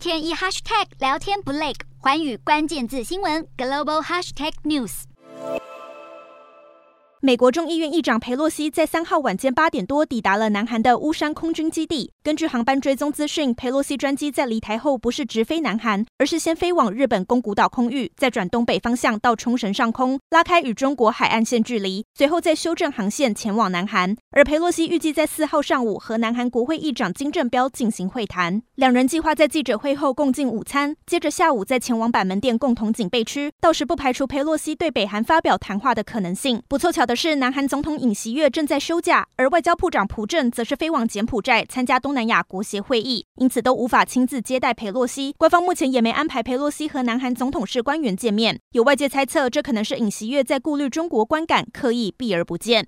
天一 hashtag 聊天不累，环宇关键字新闻 global hashtag news。美国众议院议长佩洛西在三号晚间八点多抵达了南韩的乌山空军基地。根据航班追踪资讯，佩洛西专机在离台后不是直飞南韩，而是先飞往日本宫古岛空域，再转东北方向到冲绳上空，拉开与中国海岸线距离，随后再修正航线前往南韩。而裴洛西预计在四号上午和南韩国会议长金正标进行会谈，两人计划在记者会后共进午餐，接着下午再前往板门店共同警备区，到时不排除裴洛西对北韩发表谈话的可能性。不凑巧的是，南韩总统尹锡悦正在休假，而外交部长朴正则是飞往柬埔寨参加东南亚国协会议，因此都无法亲自接待裴洛西。官方目前也没安排裴洛西和南韩总统室官员见面。有外界猜测，这可能是尹锡悦在顾虑中国观感，刻意避而不见。